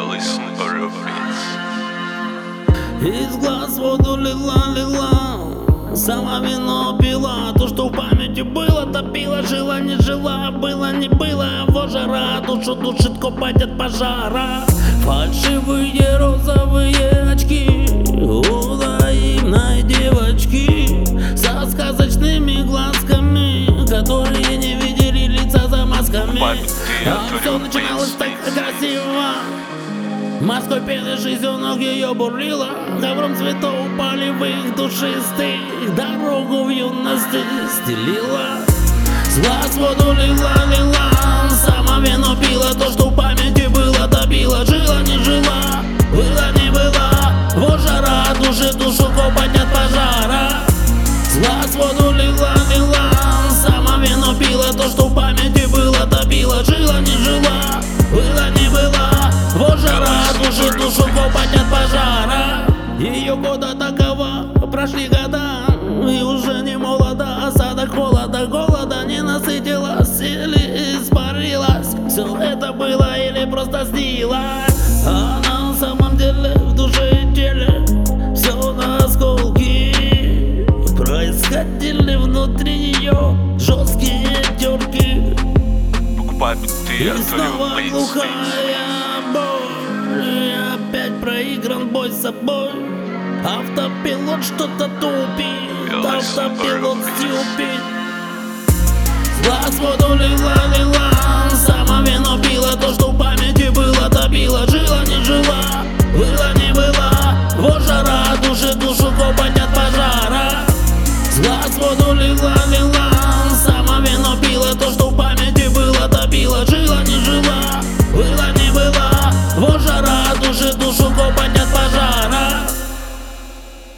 listen or beats. Из глаз воду лила, лила. Сама вино пила. То, что в памяти было, топила. Жила, не жила, было, не было. Во жара душу душит копать от пожара. Фальшивые розовые очки. У наивной девочки. Со сказочными глазками Которые не видели лица за масками. А все начиналось так красиво Морской пены жизнь у ног ее бурлила Ковром цветов их душистых Дорогу в юности стелила. С глаз воду лила, лила Сама вино пила То, что в памяти было, добила. Жила, не жила, была, не была Вот жара души душу копать от пожара. С глаз воду лила души душу копать от пожара. Ее года такова, прошли года И уже не молода, осадок холода Голода не насытилась или испарилась. Все это было или просто снилось. А на самом деле в душе и теле Все на осколки. Происходили внутри нее жесткие терки Покупай биты, и снова глухая боль мне опять проигран бой с собой. Автопилот что-то тупит, автопилот стюпит. Глаз воду лила, лила, сама вино пила То, что в памяти было, добила, жила, не жила, была, не была. Вот жара, души, душу копать от пожара. С глаз воду лила, лила, сама вино пила То, что в памяти